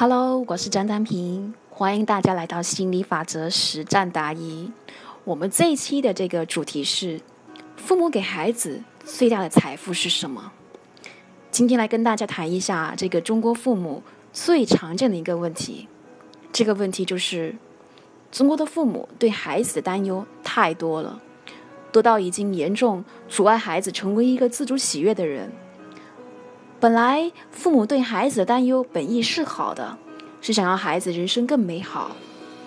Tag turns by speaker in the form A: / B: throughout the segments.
A: Hello，我是张丹平，欢迎大家来到心理法则实战答疑。我们这一期的这个主题是：父母给孩子最大的财富是什么？今天来跟大家谈一下这个中国父母最常见的一个问题。这个问题就是，中国的父母对孩子的担忧太多了，多到已经严重阻碍孩子成为一个自主喜悦的人。本来父母对孩子的担忧本意是好的，是想要孩子人生更美好，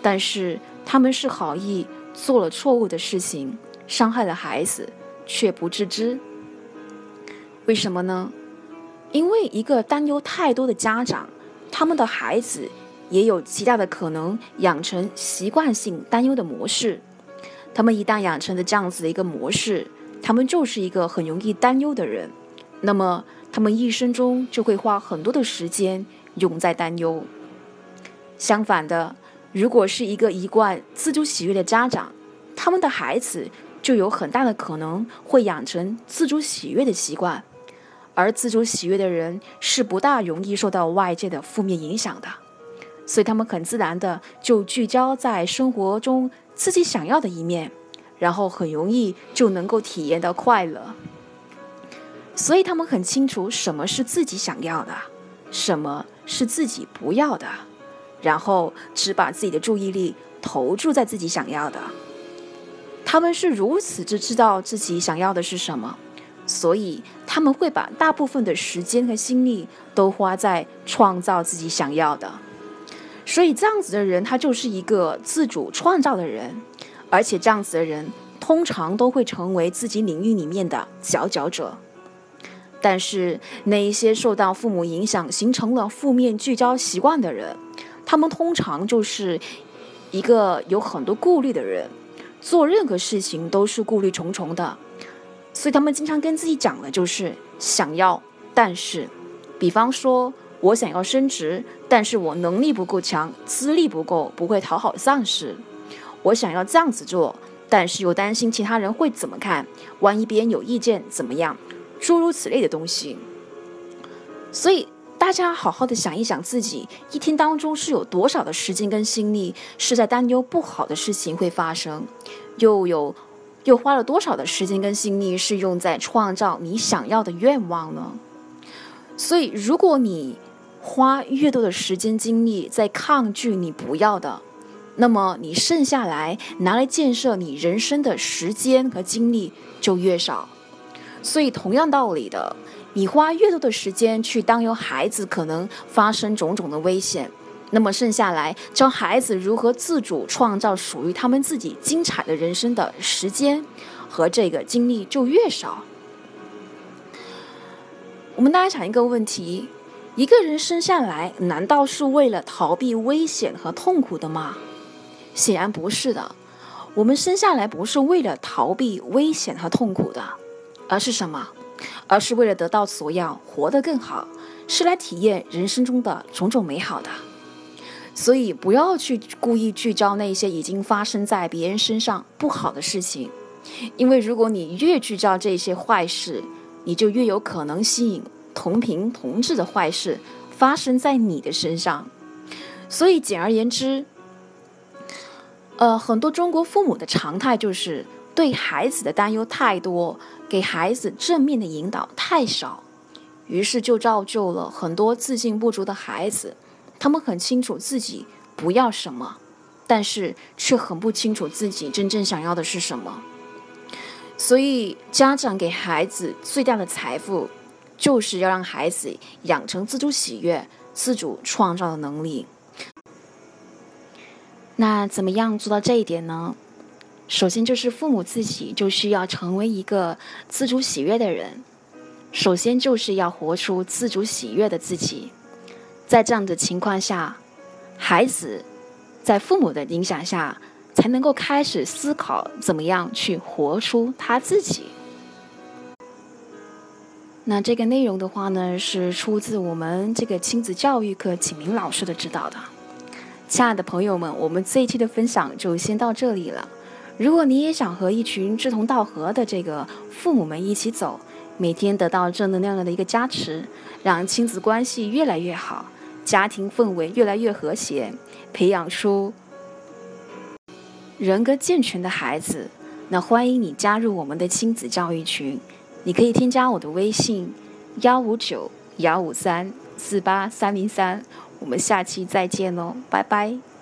A: 但是他们是好意做了错误的事情，伤害了孩子，却不自知。为什么呢？因为一个担忧太多的家长，他们的孩子也有极大的可能养成习惯性担忧的模式。他们一旦养成了这样子的一个模式，他们就是一个很容易担忧的人。那么。他们一生中就会花很多的时间永在担忧。相反的，如果是一个一贯自主喜悦的家长，他们的孩子就有很大的可能会养成自主喜悦的习惯。而自主喜悦的人是不大容易受到外界的负面影响的，所以他们很自然的就聚焦在生活中自己想要的一面，然后很容易就能够体验到快乐。所以他们很清楚什么是自己想要的，什么是自己不要的，然后只把自己的注意力投注在自己想要的。他们是如此之知道自己想要的是什么，所以他们会把大部分的时间和心力都花在创造自己想要的。所以这样子的人，他就是一个自主创造的人，而且这样子的人通常都会成为自己领域里面的佼佼者。但是那一些受到父母影响、形成了负面聚焦习惯的人，他们通常就是一个有很多顾虑的人，做任何事情都是顾虑重重的，所以他们经常跟自己讲的就是想要，但是，比方说我想要升职，但是我能力不够强，资历不够，不会讨好上司，我想要这样子做，但是又担心其他人会怎么看，万一别人有意见怎么样？诸如此类的东西，所以大家好好的想一想，自己一天当中是有多少的时间跟心力是在担忧不好的事情会发生，又有又花了多少的时间跟心力是用在创造你想要的愿望呢？所以，如果你花越多的时间精力在抗拒你不要的，那么你剩下来拿来建设你人生的时间和精力就越少。所以，同样道理的，你花越多的时间去担忧孩子可能发生种种的危险，那么剩下来教孩子如何自主创造属于他们自己精彩的人生的时间和这个精力就越少。我们大家想一个问题：一个人生下来难道是为了逃避危险和痛苦的吗？显然不是的。我们生下来不是为了逃避危险和痛苦的。而是什么？而是为了得到所要，活得更好，是来体验人生中的种种美好的。所以，不要去故意聚焦那些已经发生在别人身上不好的事情，因为如果你越聚焦这些坏事，你就越有可能吸引同频同质的坏事发生在你的身上。所以，简而言之，呃，很多中国父母的常态就是对孩子的担忧太多。给孩子正面的引导太少，于是就造就了很多自信不足的孩子。他们很清楚自己不要什么，但是却很不清楚自己真正想要的是什么。所以，家长给孩子最大的财富，就是要让孩子养成自主喜悦、自主创造的能力。那怎么样做到这一点呢？首先就是父母自己就需要成为一个自主喜悦的人，首先就是要活出自主喜悦的自己，在这样的情况下，孩子在父母的影响下才能够开始思考怎么样去活出他自己。那这个内容的话呢，是出自我们这个亲子教育课景明老师的指导的。亲爱的朋友们，我们这一期的分享就先到这里了。如果你也想和一群志同道合的这个父母们一起走，每天得到正能量的一个加持，让亲子关系越来越好，家庭氛围越来越和谐，培养出人格健全的孩子。那欢迎你加入我们的亲子教育群，你可以添加我的微信：幺五九幺五三四八三零三。我们下期再见喽，拜拜。